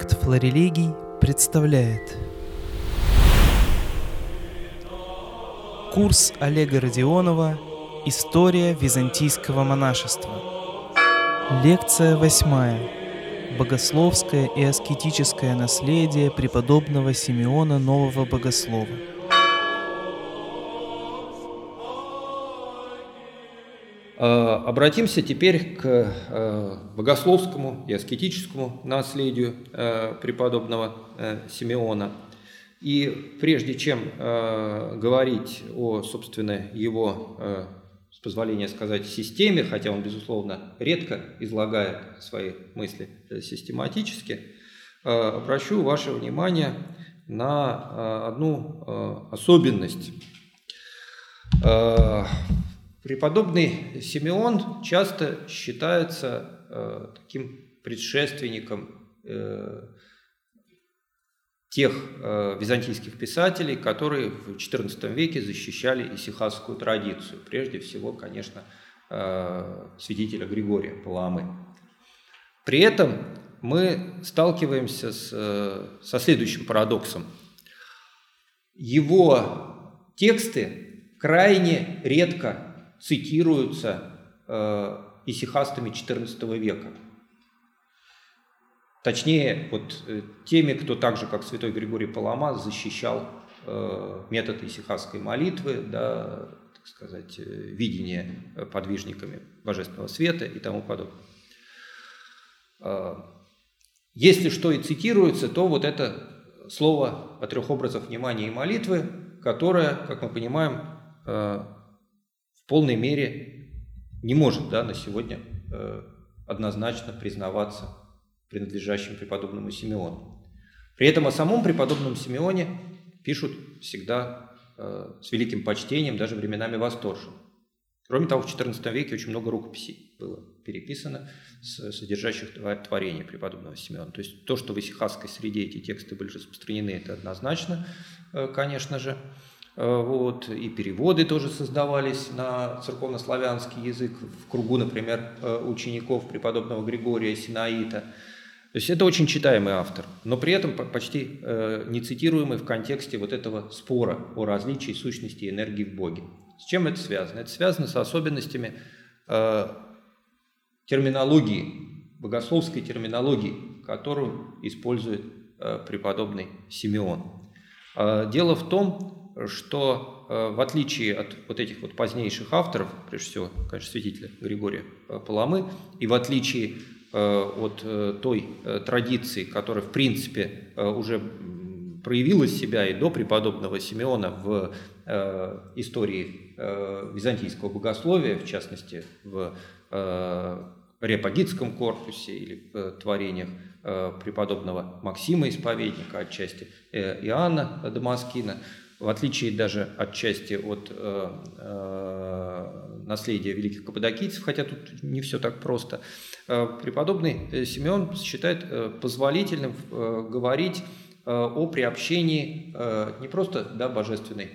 Проект «Флорелегий» представляет. Курс Олега Родионова «История византийского монашества» Лекция восьмая. Богословское и аскетическое наследие преподобного Симеона Нового Богослова Обратимся теперь к э, богословскому и аскетическому наследию э, преподобного э, Симеона. И прежде чем говорить о, собственно, его, с позволения сказать, системе, хотя он, безусловно, редко излагает свои мысли систематически, обращу ваше внимание на одну особенность. Преподобный Симеон часто считается э, таким предшественником э, тех э, византийских писателей, которые в XIV веке защищали исихасскую традицию. Прежде всего, конечно, э, святителя Григория Паламы. При этом мы сталкиваемся с, э, со следующим парадоксом. Его тексты крайне редко цитируются э, исихастами XIV века. Точнее, вот э, теми, кто так же, как святой Григорий Палама, защищал э, метод исихастской молитвы, да, так сказать, э, видение подвижниками божественного света и тому подобное. Э, если что и цитируется, то вот это слово о трех образах внимания и молитвы, которое, как мы понимаем, э, полной мере не может да, на сегодня э, однозначно признаваться принадлежащим преподобному Симеону. При этом о самом преподобном Симеоне пишут всегда э, с великим почтением, даже временами восторженно. Кроме того, в XIV веке очень много рукописей было переписано, с, содержащих творения преподобного Симеона. То есть то, что в исихасской среде эти тексты были распространены, это однозначно, э, конечно же. Э, вот, и переводы тоже создавались на церковнославянский язык в кругу, например, э, учеников преподобного Григория Синаита. То есть это очень читаемый автор, но при этом почти э, не цитируемый в контексте вот этого спора о различии сущности и энергии в Боге. С чем это связано? Это связано с особенностями терминологии, богословской терминологии, которую использует преподобный Симеон. Дело в том, что э, в отличие от вот этих вот позднейших авторов, прежде всего, конечно, святителя Григория э, Паламы, и в отличие э, от той традиции, которая, в принципе, уже проявила себя и до преподобного Симеона в истории византийского богословия, в частности, в Репагитском корпусе или творениях преподобного Максима Исповедника, отчасти Иоанна Дамаскина, в отличие даже отчасти от э, э, наследия великих каппадокийцев, хотя тут не все так просто, э, преподобный э, Симеон считает э, позволительным э, говорить э, о приобщении э, не просто да, божественной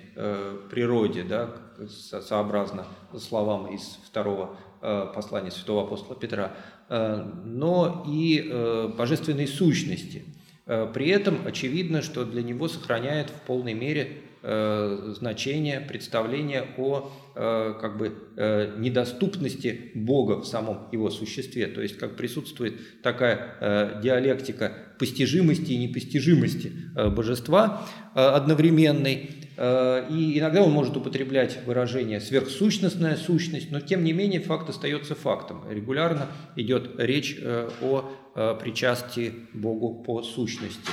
природе, да, сообразно словам из второго послания святого апостола Петра, но и божественной сущности. При этом очевидно, что для него сохраняет в полной мере значение, представление о э, как бы, э, недоступности Бога в самом его существе. То есть как присутствует такая диалектика постижимости и непостижимости божества одновременной. И иногда он может употреблять выражение «сверхсущностная сущность», но тем не менее факт остается фактом. Регулярно идет речь о причастии Богу по сущности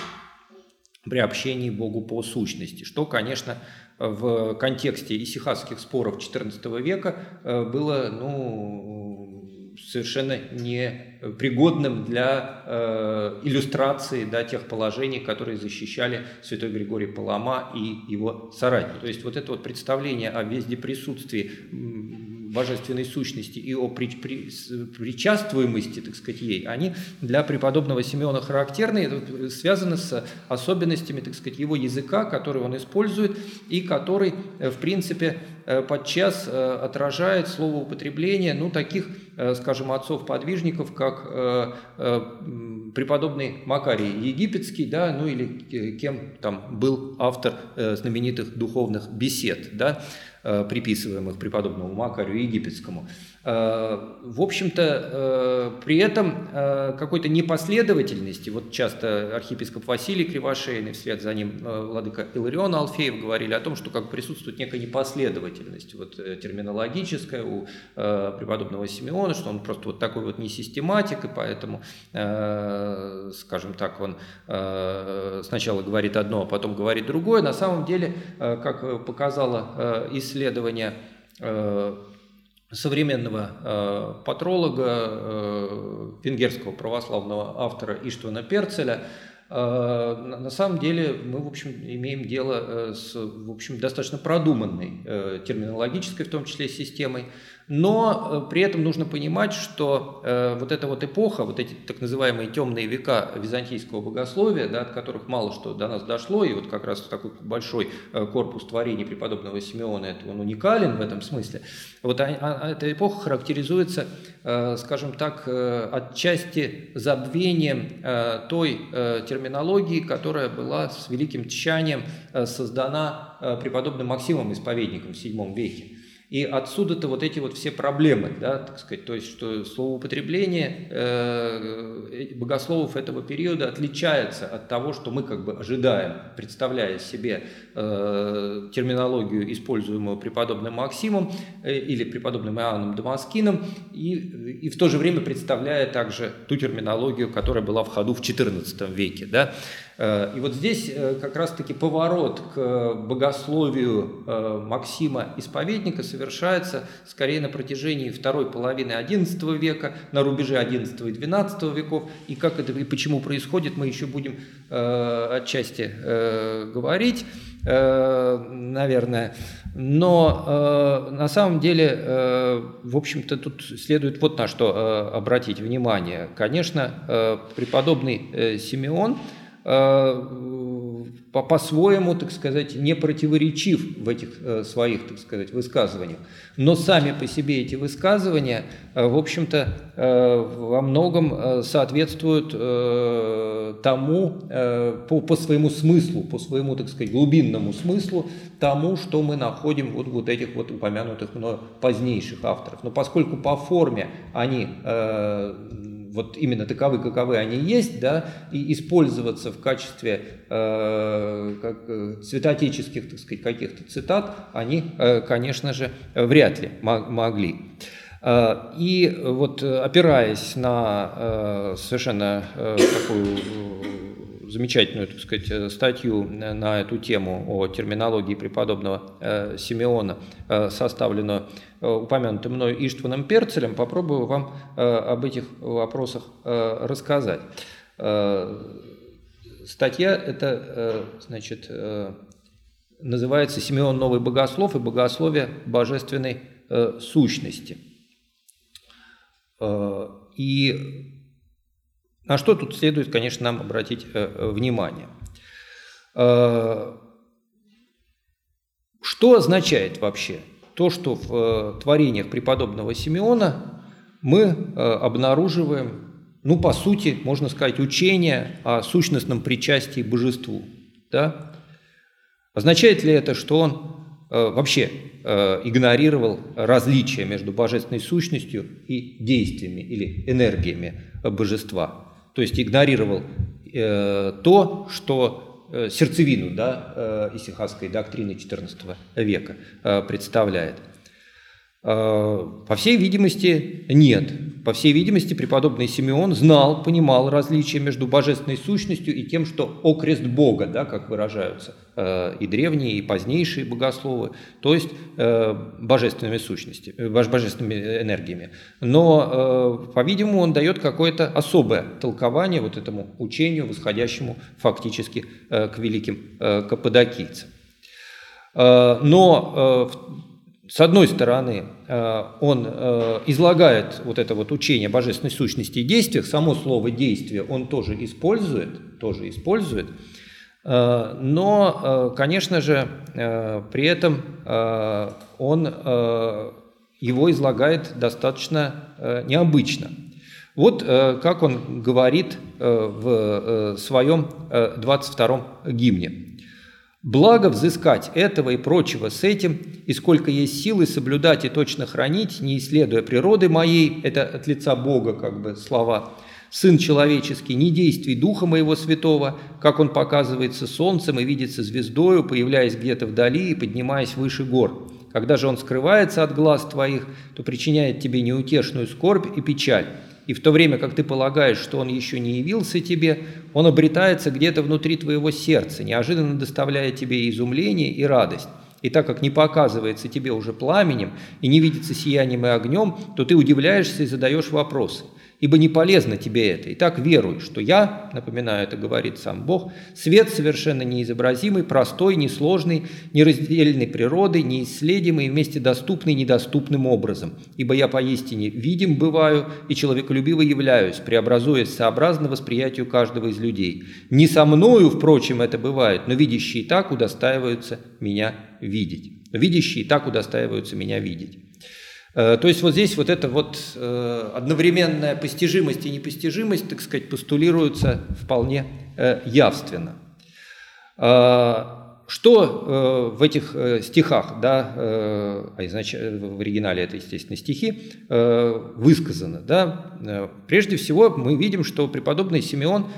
при общении Богу по сущности, что, конечно, в контексте исихасских споров XIV века э, было ну, совершенно непригодным для э, иллюстрации да, тех положений, которые защищали святой Григорий Палама и его соратники. То есть вот это вот представление о вездеприсутствии божественной сущности и о при, при, причаствуемости, так сказать, ей, они для преподобного Симеона характерны, связаны с особенностями, так сказать, его языка, который он использует и который, э, в принципе, подчас отражает слово употребление ну, таких, скажем, отцов-подвижников, как преподобный Макарий Египетский, да, ну или кем там был автор знаменитых духовных бесед, да, приписываемых преподобному Макарию Египетскому. Э, в общем-то, э, при этом э, какой-то непоследовательности, вот часто архиепископ Василий Кривошейный, вслед за ним владыка Иларион Алфеев говорили о том, что как присутствует некая непоследовательность вот, терминологическая у преподобного Симеона, что он просто вот такой вот не систематик, и поэтому, скажем так, он сначала говорит одно, а потом говорит другое. На самом деле, как показало исследование современного э, патролога, э, венгерского православного автора Иштвана Перцеля, э, на самом деле мы, в общем, имеем дело э, с, в общем, достаточно продуманной э, терминологической, в том числе, системой, но э, при этом нужно понимать, что э, вот эта вот эпоха, вот эти так называемые темные века византийского богословия, да, от которых мало что до нас дошло, и вот как раз такой большой э, корпус творений преподобного Симеона, это он уникален в этом смысле, вот а, а, эта эпоха характеризуется, э, скажем так, э, отчасти забвением э, той э, терминологии, которая была с великим тщанием э, создана э, преподобным Максимом Исповедником в VII веке. И отсюда-то вот эти вот все проблемы, да, так сказать, то есть, что словоупотребление э, богословов этого периода отличается от того, что мы как бы ожидаем, представляя себе э, терминологию, используемую преподобным Максимом э, или преподобным Иоанном Дамаскином, и, и в то же время представляя также ту терминологию, которая была в ходу в XIV веке, да, и вот здесь э, как раз-таки поворот к богословию э, Максима Исповедника совершается скорее на протяжении второй половины XI века, на рубеже XI и XII веков. И как это и почему происходит, мы еще будем отчасти говорить, наверное. Но на самом деле, в общем-то, тут следует вот на что обратить внимание. Конечно, преподобный Симеон – Э, по-своему, так сказать, не противоречив в этих э, своих, так сказать, высказываниях. Но сами по себе эти высказывания, э, в общем-то, во многом соответствуют тому, по, по своему смыслу, по своему, так сказать, глубинному смыслу, тому, что мы находим вот, вот этих вот упомянутых мной позднейших авторов. Но поскольку по форме они вот именно таковы, каковы они есть, да, и использоваться в качестве э, как, э, цветотеческих, так сказать, каких-то цитат, они, э, конечно же, вряд ли могли. Э, и вот опираясь на э, совершенно такую замечательную, так сказать, статью на эту тему о терминологии преподобного Симеона, составленную Э, упомянутым мной Иштваном Перцелем, попробую вам э, об этих вопросах э, рассказать. Статья эта, значит, называется «Симеон Новый Богослов и богословие божественной сущности». И на что тут следует, конечно, нам обратить внимание. Что означает вообще то, что в э, творениях преподобного Симеона мы э, обнаруживаем, ну, по сути, можно сказать, учение о сущностном причастии божеству. Да? Означает ли это, что он э, вообще игнорировал различия между божественной сущностью и действиями или энергиями божества? То есть игнорировал то, что Э, сердцевину да, э, исихасской доктрины XIV века э, представляет. По всей видимости, нет. По всей видимости, преподобный Симеон знал, понимал различия между божественной сущностью и тем, что окрест Бога, да, как выражаются э, и древние, и позднейшие богословы, то есть э, божественными сущностями, э, божественными энергиями. Но, по-видимому, он дает какое-то особое толкование вот этому учению, восходящему фактически к великим каппадокийцам. Но с одной стороны, э, он э, излагает вот это вот учение божественной сущности и действиях, само слово «действие» он тоже использует, тоже использует, Но, конечно же, при этом он его излагает достаточно необычно. Вот как он говорит в своем 22-м гимне. Благо взыскать этого и прочего с этим, и сколько есть силы соблюдать и точно хранить, не исследуя природы моей, это от лица Бога как бы слова, Сын человеческий, не действий Духа Моего Святого, как Он показывается солнцем и видится звездою, появляясь где-то вдали и поднимаясь выше гор. Когда же Он скрывается от глаз твоих, то причиняет тебе неутешную скорбь и печаль и в то время как ты полагаешь, что он еще не явился тебе, он обретается где-то внутри твоего сердца, неожиданно доставляя тебе изумление и радость. И так как не показывается тебе уже пламенем и не видится сиянием и огнем, то ты удивляешься и задаешь вопросы – ибо не полезно тебе это. И так веруй, что я, напоминаю, это говорит сам Бог, свет совершенно неизобразимый, простой, несложный, нераздельной природы, неисследимый, вместе доступный недоступным образом. Ибо я поистине видим бываю и человеколюбиво являюсь, преобразуясь сообразно восприятию каждого из людей. Не со мною, впрочем, это бывает, но видящие так удостаиваются меня видеть. Видящие так удостаиваются меня видеть. Э, то есть вот здесь вот эта вот э, одновременная постижимость и непостижимость, так сказать, постулируются вполне э, явственно. Что в этих стихах, да, а в оригинале это, естественно, стихи, высказано, да? Прежде всего мы видим, что преподобный Симеон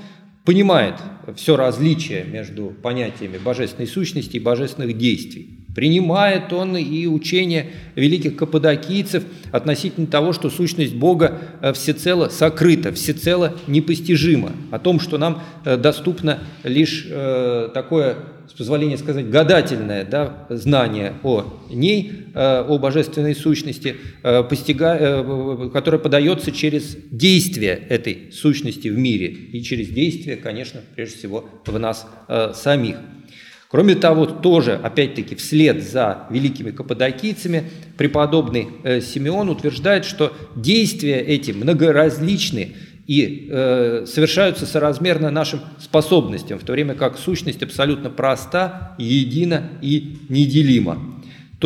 понимает все различие между понятиями божественной сущности и божественных действий. Принимает он и учение великих каппадокийцев относительно того, что сущность Бога э, всецело сокрыта, всецело непостижима, о том, что нам э, доступно лишь э, такое, с позволения сказать, гадательное да, знание о ней, о божественной сущности, которое подается через действие этой сущности в мире и через действие, конечно, прежде всего в нас самих. Кроме того, тоже, опять-таки, вслед за великими каппадокийцами, преподобный э, Симеон утверждает, что действия эти многоразличны и э, совершаются соразмерно нашим способностям, в то время как сущность абсолютно проста, едина и неделима.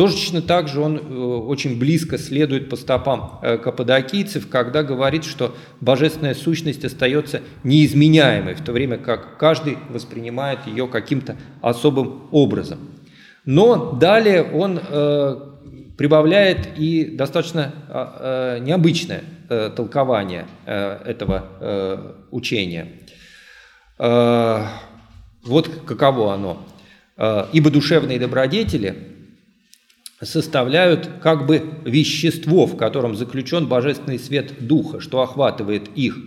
Точно так же он э, очень близко следует по стопам э, каппадокийцев, когда говорит, что божественная сущность остается неизменяемой, в то время как каждый воспринимает ее каким-то особым образом. Но далее он э, прибавляет и достаточно необычное толкование этого учения. Вот каково оно. «Ибо душевные добродетели – составляют как бы вещество, в котором заключен божественный свет Духа, что охватывает их,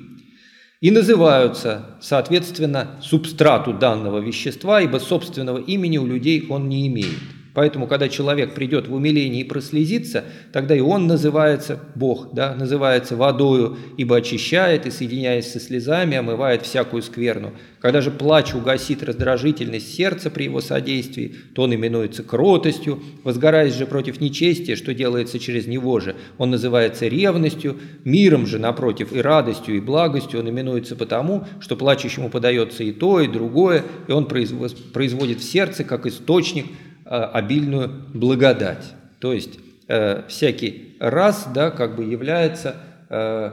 и называются, соответственно, субстрату данного вещества, ибо собственного имени у людей он не имеет. Поэтому, когда человек придет в умиление и прослезится, тогда и он называется Бог, да, называется водою, ибо очищает и, соединяясь со слезами, омывает всякую скверну. Когда же плач угасит раздражительность сердца при его содействии, то он именуется кротостью, возгораясь же против нечестия, что делается через него же, он называется ревностью, миром же, напротив, и радостью, и благостью он именуется потому, что плачущему подается и то, и другое, и он производит в сердце, как источник, обильную благодать. То есть э, всякий раз да, как бы является э,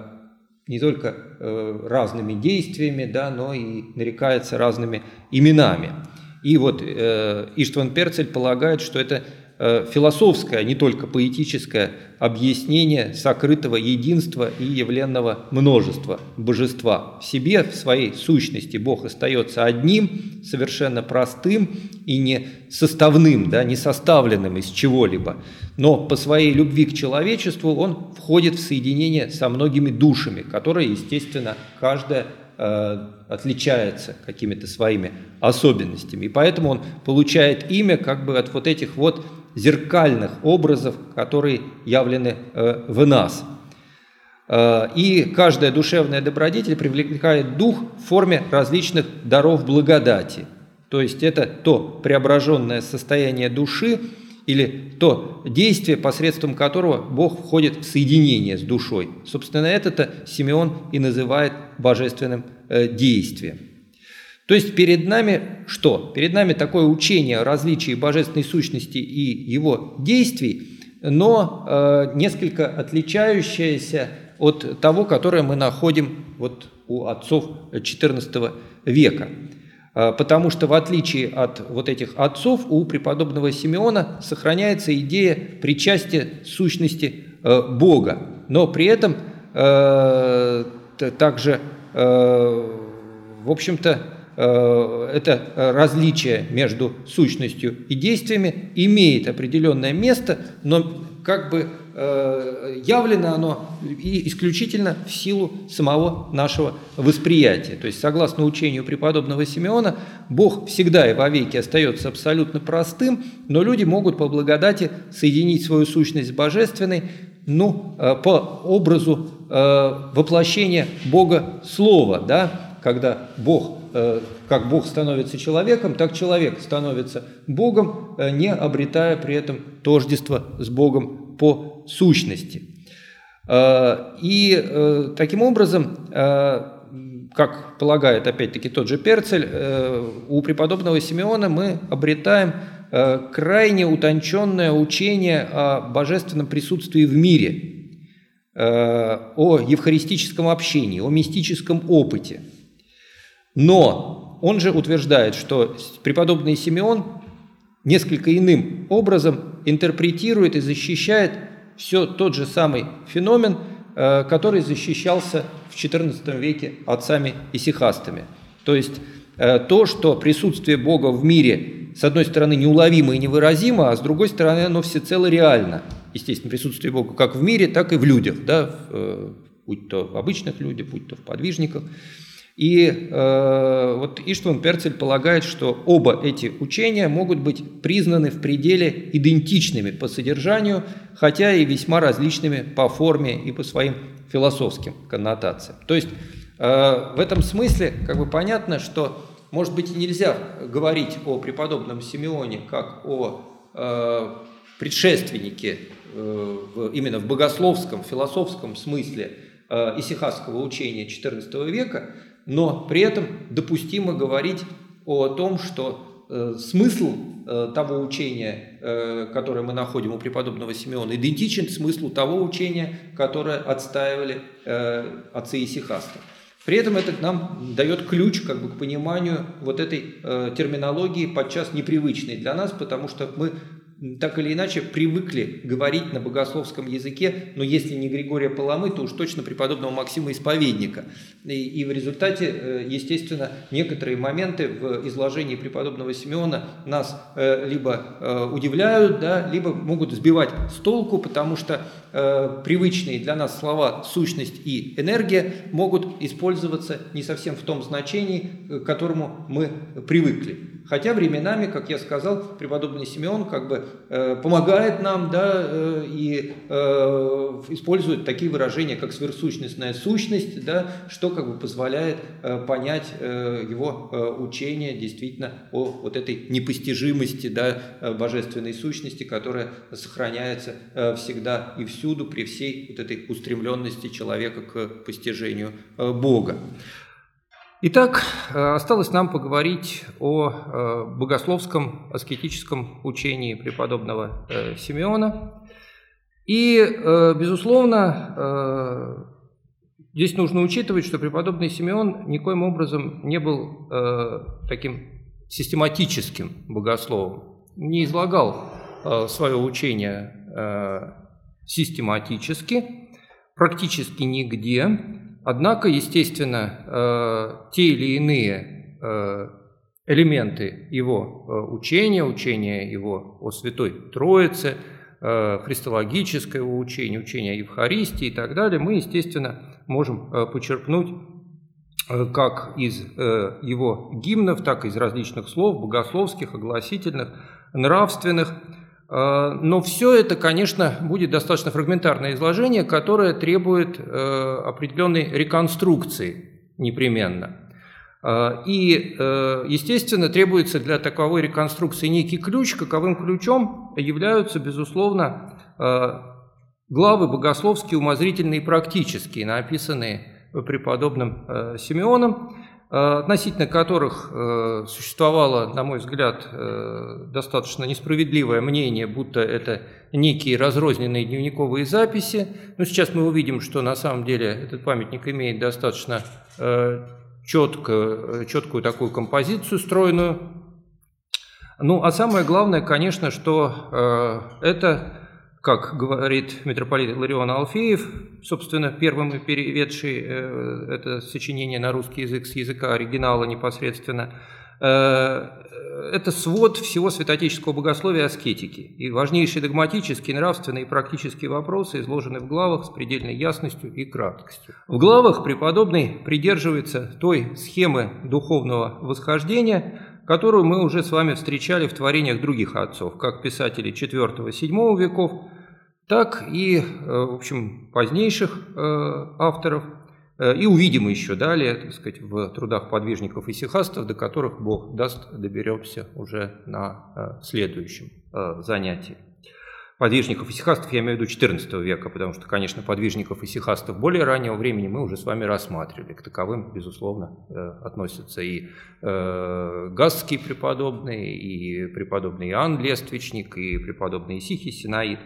не только э, разными действиями, да, но и нарекается разными именами. И вот Иштван Перцель полагает, что это философское, а не только поэтическое объяснение сокрытого единства и явленного множества божества. В себе, в своей сущности Бог остается одним, совершенно простым и не составным, да, не составленным из чего-либо. Но по своей любви к человечеству он входит в соединение со многими душами, которые, естественно, каждая э, отличается какими-то своими особенностями. И поэтому он получает имя как бы от вот этих вот зеркальных образов, которые явлены э, в нас. Э, и каждая душевная добродетель привлекает дух в форме различных даров благодати. То есть это то преображенное состояние души или то действие, посредством которого Бог входит в соединение с душой. Собственно, это-то Симеон и называет божественным э, действием. То есть перед нами что? Перед нами такое учение о различии божественной сущности и его действий, но э, несколько отличающееся от того, которое мы находим вот у отцов XIV века. Э, потому что в отличие от вот этих отцов, у преподобного Симеона сохраняется идея причастия сущности э, Бога. Но при этом э, также, в общем-то, это различие между сущностью и действиями имеет определенное место, но как бы Э, явлено оно исключительно в силу самого нашего восприятия. То есть, согласно учению преподобного Симеона, Бог всегда и вовеки остается абсолютно простым, но люди могут по благодати соединить свою сущность с божественной, ну, э, по образу э, воплощения Бога Слова, да, когда Бог как Бог становится человеком, так человек становится Богом, не обретая при этом тождество с Богом по сущности. Э, и э, таким образом, э, как полагает опять-таки тот же Перцель, у преподобного Симеона мы обретаем крайне утонченное учение о божественном присутствии в мире, о евхаристическом общении, о мистическом опыте. Но он же утверждает, что преподобный Симеон несколько иным образом интерпретирует и защищает все тот же самый феномен, э, который защищался в XIV веке отцами исихастами. То есть э, то, что присутствие Бога в мире, с одной стороны, неуловимо и невыразимо, а с другой стороны, оно всецело реально. Естественно, присутствие Бога как в мире, так и в людях, да, э, будь то в обычных людях, будь то в подвижниках. И э, вот Иштван Перцель полагает, что оба эти учения могут быть признаны в пределе идентичными по содержанию, хотя и весьма различными по форме и по своим философским коннотациям. То есть э, в этом смысле как бы понятно, что, может быть, нельзя говорить о преподобном Симеоне как о э, предшественнике э, в, именно в богословском, философском смысле э, исихасского учения XIV века, но при этом допустимо говорить о том, что э, смысл э, того учения, э, которое мы находим у преподобного Симеона, идентичен смыслу того учения, которое отстаивали э, отцы Исихаста. При этом это нам дает ключ как бы, к пониманию вот этой э, терминологии, подчас непривычной для нас, потому что мы так или иначе привыкли говорить на богословском языке, но если не Григория Паламы, то уж точно преподобного Максима Исповедника. И, и в результате, э, естественно, некоторые моменты в изложении преподобного Симеона нас э, либо э, удивляют, да, либо могут сбивать с толку, потому что привычные для нас слова «сущность» и «энергия» могут использоваться не совсем в том значении, к которому мы привыкли. Хотя временами, как я сказал, преподобный Симеон как бы э, помогает нам, да, э, и э, использует такие выражения, как сверхсущностная сущность, да, что как бы позволяет э, понять э, его э, учение действительно о вот этой непостижимости, да, э, божественной сущности, которая сохраняется э, всегда и всюду при всей вот этой устремленности человека к постижению э, Бога. Итак, э, осталось нам поговорить о э, богословском аскетическом учении преподобного э, Симеона. И, безусловно, здесь нужно учитывать, что преподобный Симеон никоим образом не был таким систематическим богословом, не излагал свое учение систематически, практически нигде, Однако, естественно, э, те или иные э, элементы его э, учения, учения его о Святой Троице, христологическое учение, учение о Евхаристии и так далее, мы, естественно, можем почерпнуть как из его гимнов, так и из различных слов, богословских, огласительных, нравственных, но все это, конечно, будет достаточно фрагментарное изложение, которое требует э, определенной реконструкции непременно. Э, и, естественно, требуется для таковой реконструкции некий ключ. Каковым ключом являются, безусловно, главы богословские, умозрительные и практические, написанные преподобным Симеоном, относительно которых существовало, на мой взгляд, достаточно несправедливое мнение, будто это некие разрозненные дневниковые записи. Но сейчас мы увидим, что на самом деле этот памятник имеет достаточно четко, четкую такую композицию стройную. Ну, а самое главное, конечно, что это как говорит митрополит Ларион Алфеев, собственно, первым переведший э, это сочинение на русский язык с языка оригинала непосредственно, э, это свод всего святотеческого богословия аскетики. И важнейшие догматические, нравственные и практические вопросы изложены в главах с предельной ясностью и краткостью. В главах преподобный придерживается той схемы духовного восхождения, которую мы уже с вами встречали в творениях других отцов, как писателей IV-VII веков, так и, э, в общем, позднейших э, авторов, э, и увидим еще далее, так сказать, в трудах подвижников и сихастов, до которых Бог даст, доберемся уже на следующем занятии подвижников и сихастов, я имею в виду XIV века, потому что, конечно, подвижников и сихастов более раннего времени мы уже с вами рассматривали. К таковым, безусловно, э, относятся и э, Гасский преподобный, и преподобный Иоанн Лествичник, и преподобный Исихий Синаид.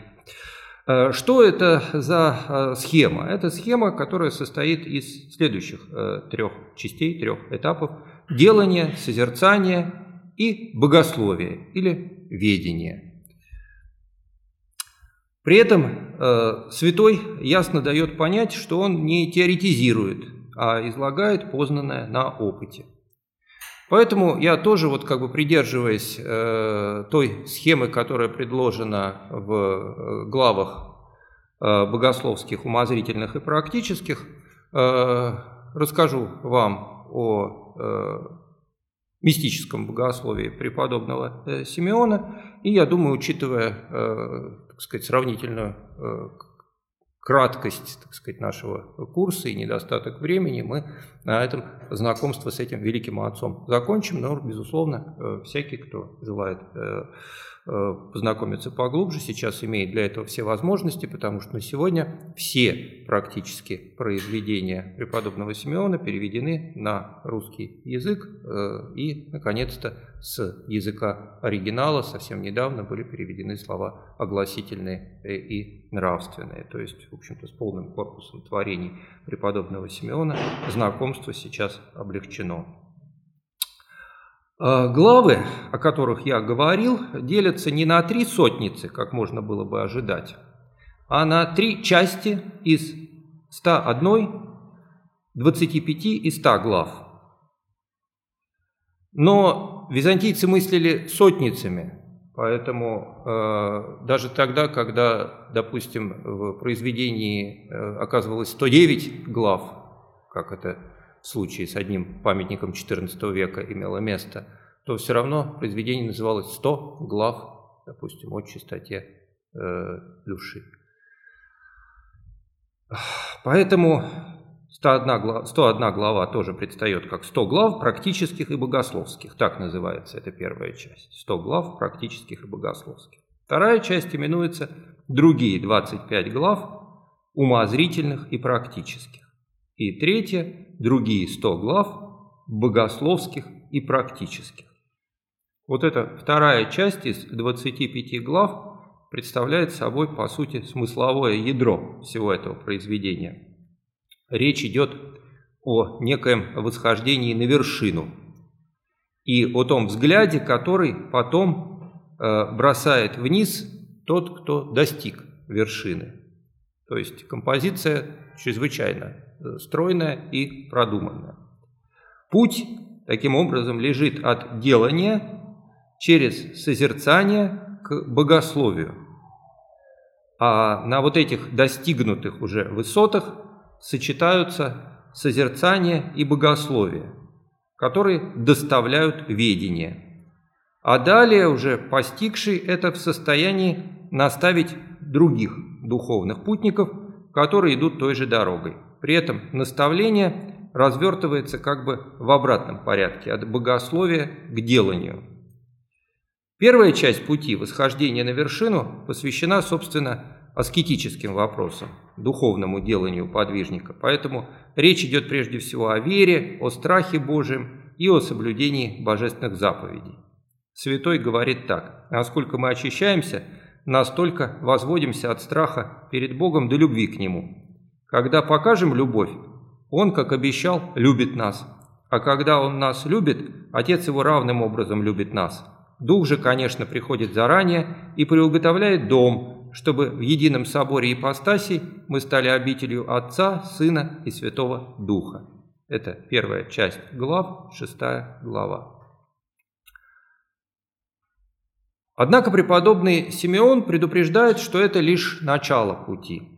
Э, что это за схема? Это схема, которая состоит из следующих трех частей, трех этапов. Делание, созерцание и богословие или ведение – при этом э, святой ясно дает понять, что он не теоретизирует, а излагает познанное на опыте. Поэтому я тоже, вот как бы придерживаясь э, той схемы, которая предложена в э, главах э, богословских, умозрительных и практических, э, расскажу вам о э, мистическом богословии преподобного э, Симеона, и я думаю, учитывая э, так сказать, сравнительную э, краткость, так сказать, нашего курса и недостаток времени, мы на этом знакомство с этим великим отцом закончим, но, безусловно, э, всякий, кто желает э, познакомиться поглубже. Сейчас имеет для этого все возможности, потому что на сегодня все практически произведения преподобного Симеона переведены на русский язык э, и, наконец-то, с языка оригинала совсем недавно были переведены слова огласительные и нравственные. То есть, в общем-то, с полным корпусом творений преподобного Симеона знакомство сейчас облегчено. А, главы, о которых я говорил, делятся не на три сотницы, как можно было бы ожидать, а на три части из 101, 25 и 100 глав. Но византийцы мыслили сотницами, поэтому э, даже тогда, когда, допустим, в произведении э, оказывалось 109 глав, как это случае с одним памятником XIV века имело место, то все равно произведение называлось «100 глав», допустим, о чистоте э, души. Поэтому 101 глава, 101 глава тоже предстает как 100 глав практических и богословских. Так называется эта первая часть. 100 глав практических и богословских. Вторая часть именуется «Другие 25 глав умозрительных и практических». И третье – другие 100 глав богословских и практических. Вот эта вторая часть из 25 глав представляет собой, по сути, смысловое ядро всего этого произведения. Речь идет о некоем восхождении на вершину и о том взгляде, который потом э, бросает вниз тот, кто достиг вершины. То есть композиция чрезвычайно стройная и продуманная. Путь, таким образом, лежит от делания через созерцание к богословию. А на вот этих достигнутых уже высотах сочетаются созерцание и богословие, которые доставляют ведение. А далее уже постигший это в состоянии наставить других духовных путников, которые идут той же дорогой. При этом наставление развертывается как бы в обратном порядке, от богословия к деланию. Первая часть пути восхождения на вершину посвящена, собственно, аскетическим вопросам, духовному деланию подвижника. Поэтому речь идет прежде всего о вере, о страхе Божьем и о соблюдении божественных заповедей. Святой говорит так, насколько мы очищаемся, настолько возводимся от страха перед Богом до любви к Нему. Когда покажем любовь, Он, как обещал, любит нас. А когда Он нас любит, Отец Его равным образом любит нас. Дух же, конечно, приходит заранее и приуготовляет дом, чтобы в едином соборе ипостасей мы стали обителью Отца, Сына и Святого Духа. Это первая часть глав, шестая глава. Однако преподобный Симеон предупреждает, что это лишь начало пути.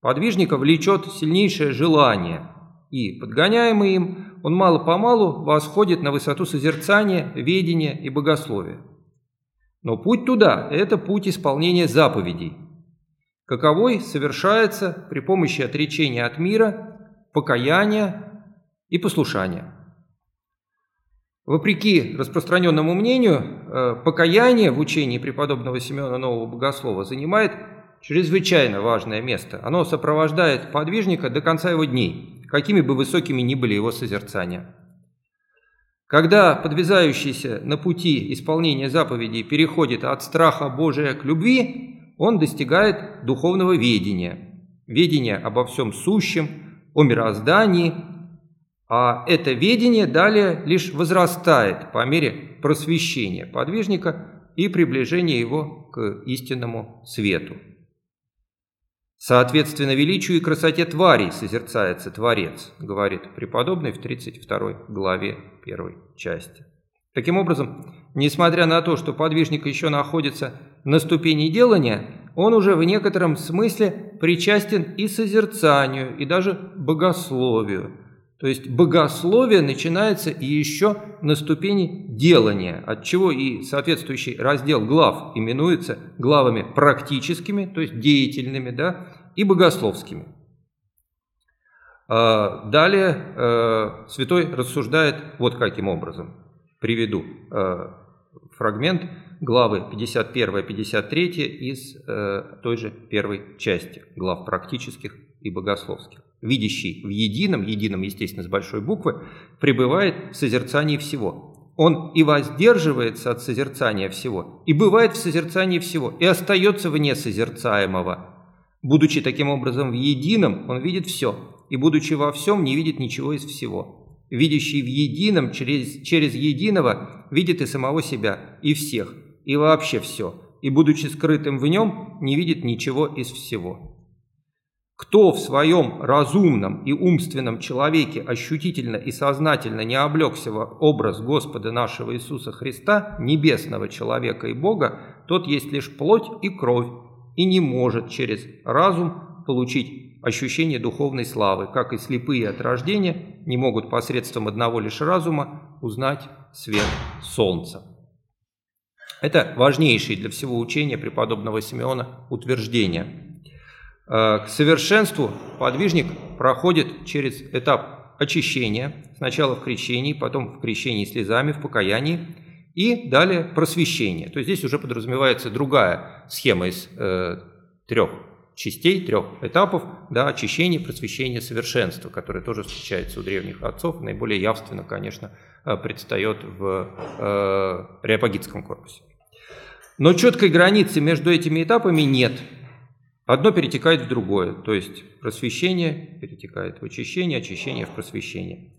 Подвижника влечет сильнейшее желание, и, подгоняемый им, он мало-помалу восходит на высоту созерцания, ведения и богословия. Но путь туда – это путь исполнения заповедей, каковой совершается при помощи отречения от мира, покаяния и послушания. Вопреки распространенному мнению, э, покаяние в учении преподобного Симеона Нового Богослова занимает чрезвычайно важное место. Оно сопровождает подвижника до конца его дней, какими бы высокими ни были его созерцания. Когда подвязающийся на пути исполнения заповедей переходит от страха Божия к любви, он достигает духовного ведения, ведения обо всем сущем, о мироздании, а это ведение далее лишь возрастает по мере просвещения подвижника и приближения его к истинному свету. Соответственно, величию и красоте тварей созерцается Творец, говорит преподобный в 32 главе первой части. Таким образом, несмотря на то, что подвижник еще находится на ступени делания, он уже в некотором смысле причастен и созерцанию, и даже богословию – то есть богословие начинается и еще на ступени делания, от чего и соответствующий раздел глав именуется главами практическими, то есть деятельными, да, и богословскими. А, далее э, святой рассуждает вот каким образом. Приведу э, фрагмент главы 51-53 из э, той же первой части глав практических и богословских видящий в едином, едином, естественно, с большой буквы, пребывает в созерцании всего. Он и воздерживается от созерцания всего, и бывает в созерцании всего, и остается вне созерцаемого. Будучи таким образом в едином, он видит все, и будучи во всем, не видит ничего из всего. Видящий в едином через, через единого видит и самого себя, и всех, и вообще все, и будучи скрытым в нем, не видит ничего из всего. Кто в своем разумном и умственном человеке ощутительно и сознательно не облегся в образ Господа нашего Иисуса Христа, небесного человека и Бога, тот есть лишь плоть и кровь, и не может через разум получить ощущение духовной славы, как и слепые от рождения не могут посредством одного лишь разума узнать свет солнца. Это важнейшее для всего учения преподобного Симеона утверждение – Э, к совершенству подвижник проходит через этап очищения, сначала в крещении, потом в крещении слезами, в покаянии, и далее просвещение. То есть здесь уже подразумевается другая схема из э, трех частей, трех этапов, да, очищение, просвещение, совершенство, которое тоже встречается у древних отцов, наиболее явственно, конечно, э, предстает в э, Реапагитском корпусе. Но четкой границы между этими этапами нет – Одно перетекает в другое, то есть просвещение перетекает в очищение, очищение в просвещение.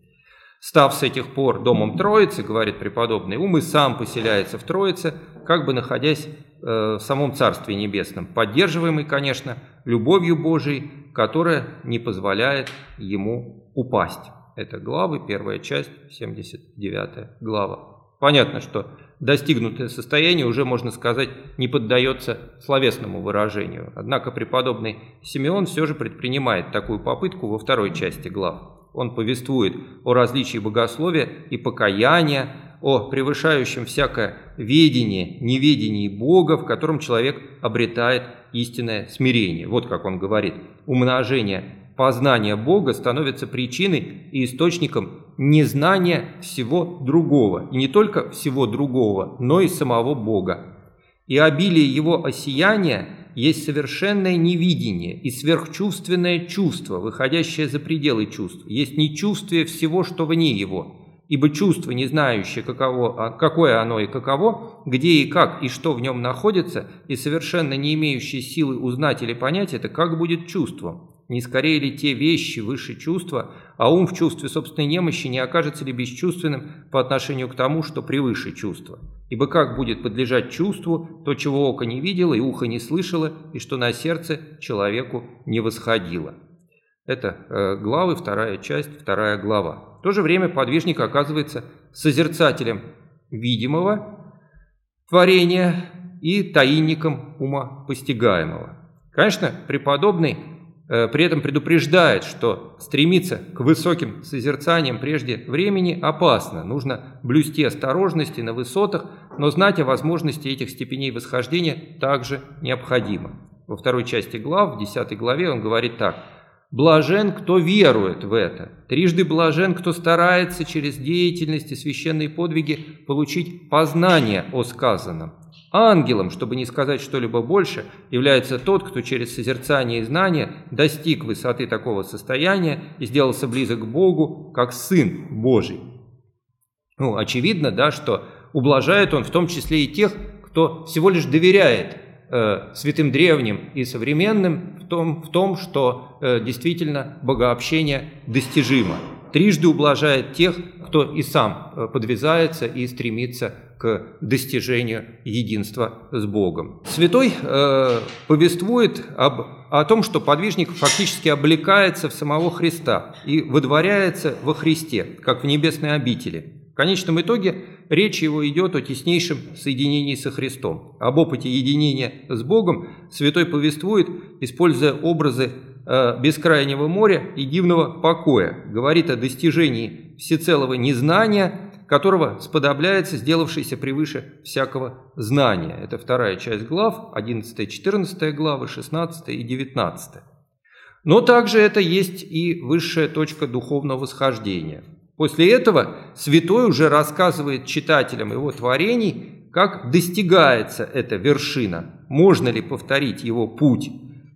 Став с этих пор домом Троицы, говорит преподобный, ум и сам поселяется в Троице, как бы находясь э, в самом Царстве Небесном, поддерживаемый, конечно, любовью Божией, которая не позволяет ему упасть. Это главы, первая часть, 79 глава. Понятно, что достигнутое состояние уже, можно сказать, не поддается словесному выражению. Однако преподобный Симеон все же предпринимает такую попытку во второй части глав. Он повествует о различии богословия и покаяния, о превышающем всякое ведение, неведении Бога, в котором человек обретает истинное смирение. Вот как он говорит. Умножение познание Бога становится причиной и источником незнания всего другого. И не только всего другого, но и самого Бога. И обилие его осияния есть совершенное невидение и сверхчувственное чувство, выходящее за пределы чувств. Есть нечувствие всего, что вне его. Ибо чувство, не знающее, каково, а, какое оно и каково, где и как и что в нем находится, и совершенно не имеющее силы узнать или понять это, как будет чувством. Не скорее ли те вещи выше чувства, а ум в чувстве собственной немощи не окажется ли бесчувственным по отношению к тому, что превыше чувства? Ибо как будет подлежать чувству то, чего око не видело и ухо не слышало, и что на сердце человеку не восходило? Это э, главы, вторая часть, вторая глава. В то же время подвижник оказывается созерцателем видимого творения и таинником ума постигаемого. Конечно, преподобный при этом предупреждает, что стремиться к высоким созерцаниям прежде времени опасно. Нужно блюсти осторожности на высотах, но знать о возможности этих степеней восхождения также необходимо. Во второй части глав, в десятой главе он говорит так. «Блажен, кто верует в это. Трижды блажен, кто старается через деятельность и священные подвиги получить познание о сказанном. Ангелом, чтобы не сказать что-либо больше, является тот, кто через созерцание и знание достиг высоты такого состояния и сделался близок к Богу, как Сын Божий. Ну, очевидно, да, что ублажает он в том числе и тех, кто всего лишь доверяет э, святым древним и современным в том, в том что э, действительно богообщение достижимо. Трижды ублажает тех, кто и сам э, подвязается и стремится к достижению единства с Богом. Святой э, повествует об, о том, что подвижник фактически облекается в самого Христа и выдворяется во Христе, как в небесной обители. В конечном итоге речь его идет о теснейшем соединении со Христом. Об опыте единения с Богом святой повествует, используя образы бескрайнего моря и дивного покоя. Говорит о достижении всецелого незнания – которого сподобляется сделавшийся превыше всякого знания. Это вторая часть глав, 11-14 главы, 16 и 19. Но также это есть и высшая точка духовного восхождения. После этого святой уже рассказывает читателям его творений, как достигается эта вершина, можно ли повторить его путь,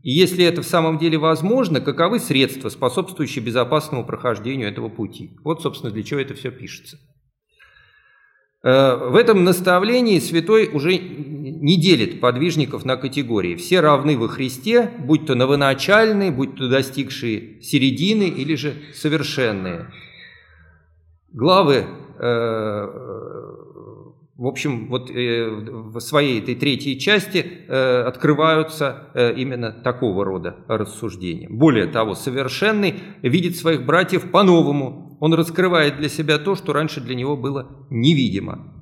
и если это в самом деле возможно, каковы средства, способствующие безопасному прохождению этого пути. Вот, собственно, для чего это все пишется. Э, в этом наставлении святой уже не делит подвижников на категории. Все равны во Христе, будь то новоначальные, будь то достигшие середины или же совершенные. Главы, э, в общем, вот э, в своей этой третьей части открываются именно такого рода рассуждения. Более того, совершенный видит своих братьев по-новому, он раскрывает для себя то, что раньше для него было невидимо.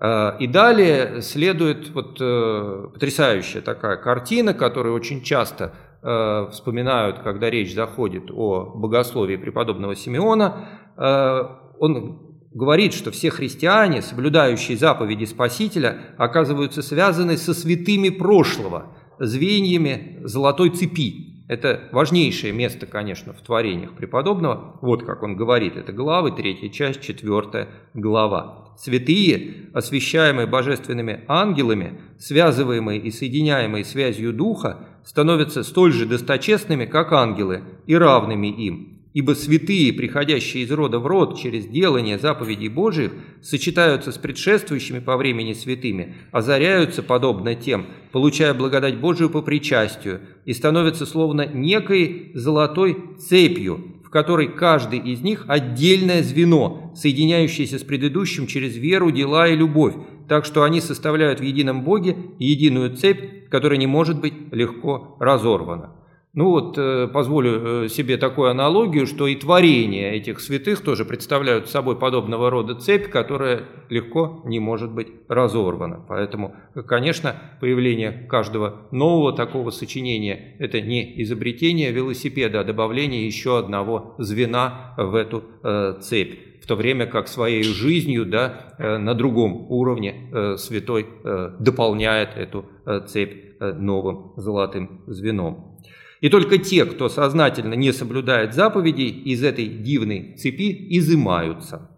А, и далее следует вот э, потрясающая такая картина, которую очень часто э, вспоминают, когда речь заходит о богословии преподобного Симеона. Э, он говорит, что все христиане, соблюдающие заповеди Спасителя, оказываются связаны со святыми прошлого, звеньями золотой цепи. Это важнейшее место, конечно, в творениях преподобного. Вот как он говорит, это главы, третья часть, четвертая глава. Святые, освящаемые божественными ангелами, связываемые и соединяемые связью Духа, становятся столь же досточестными, как ангелы, и равными им, Ибо святые, приходящие из рода в род через делание заповедей Божиих, сочетаются с предшествующими по времени святыми, озаряются подобно тем, получая благодать Божию по причастию, и становятся словно некой золотой цепью, в которой каждый из них отдельное звено, соединяющееся с предыдущим через веру, дела и любовь, так что они составляют в едином Боге единую цепь, которая не может быть легко разорвана. Ну вот, э, позволю э, себе такую аналогию, что и творения этих святых тоже представляют собой подобного рода цепь, которая легко не может быть разорвана. Поэтому, конечно, появление каждого нового такого сочинения – это не изобретение велосипеда, а добавление еще одного звена в эту э, цепь в то время как своей жизнью да, на другом уровне святой дополняет эту цепь новым золотым звеном. И только те, кто сознательно не соблюдает заповедей, из этой дивной цепи изымаются.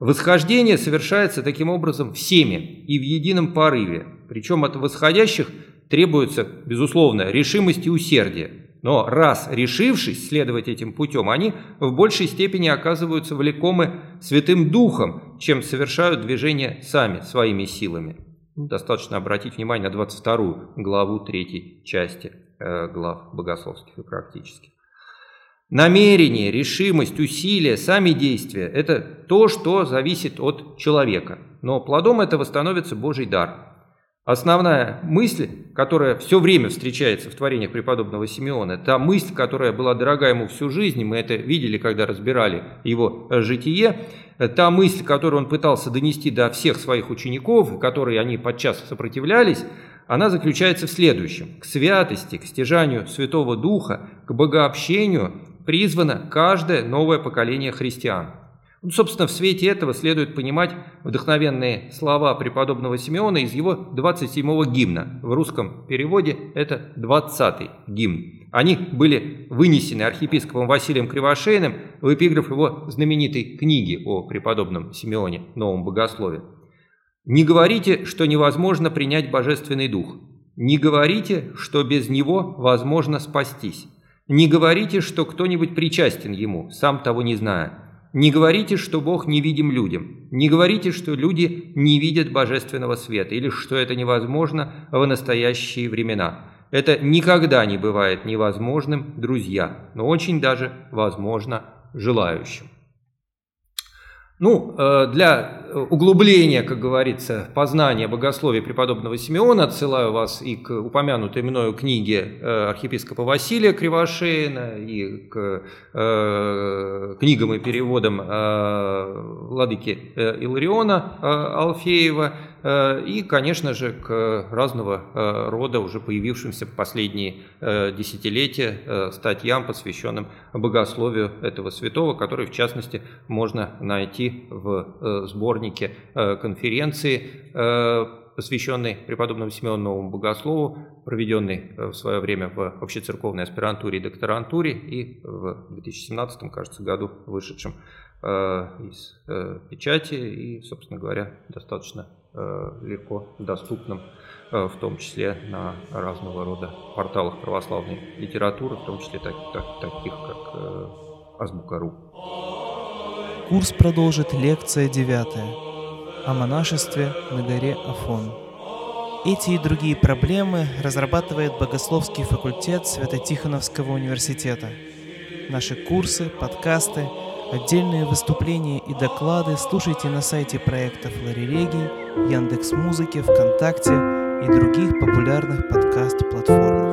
Восхождение совершается таким образом всеми и в едином порыве. Причем от восходящих требуется, безусловно, решимость и усердие. Но раз решившись следовать этим путем, они в большей степени оказываются влекомы Святым Духом, чем совершают движение сами, своими силами. Ну, достаточно обратить внимание на 22 главу 3 части глав богословских и практических. Намерение, решимость, усилия, сами действия – это то, что зависит от человека. Но плодом этого становится Божий дар – Основная мысль, которая все время встречается в творениях преподобного Симеона, та мысль, которая была дорога ему всю жизнь, мы это видели, когда разбирали его житие, та мысль, которую он пытался донести до всех своих учеников, которой они подчас сопротивлялись, она заключается в следующем. К святости, к стяжанию Святого Духа, к богообщению призвано каждое новое поколение христиан. Ну, собственно, в свете этого следует понимать вдохновенные слова преподобного Симеона из его 27-го гимна. В русском переводе это 20-й гимн. Они были вынесены архиепископом Василием Кривошейным в эпиграф его знаменитой книги о преподобном Симеоне, новом богослове. «Не говорите, что невозможно принять Божественный Дух. Не говорите, что без Него возможно спастись. Не говорите, что кто-нибудь причастен Ему, сам того не зная. Не говорите, что Бог не видим людям. Не говорите, что люди не видят божественного света или что это невозможно в настоящие времена. Это никогда не бывает невозможным, друзья, но очень даже возможно желающим. Ну, э, для углубления, как говорится, познания богословия преподобного Симеона отсылаю вас и к упомянутой мною книге э, архиепископа Василия Кривошеина, и к э, книгам и переводам владыки Илариона Алфеева, и, конечно же, к разного рода уже появившимся последние десятилетия статьям, посвященным богословию этого святого, который, в частности, можно найти в э, сборнике э, конференции, э, посвященной преподобному Симеону Новому Богослову, проведенной в свое время в общецерковной аспирантуре и докторантуре, и в 2017, кажется, году вышедшем из печати. И, собственно говоря, достаточно легко доступным, в том числе на разного рода порталах православной литературы, в том числе так, так, таких как Азбука.ру. Курс продолжит лекция девятая о монашестве на горе Афон. Эти и другие проблемы разрабатывает Богословский факультет Свято-Тихоновского университета. Наши курсы, подкасты, отдельные выступления и доклады слушайте на сайте проекта Флорелегий, Яндекс.Музыки, ВКонтакте и других популярных подкаст-платформах.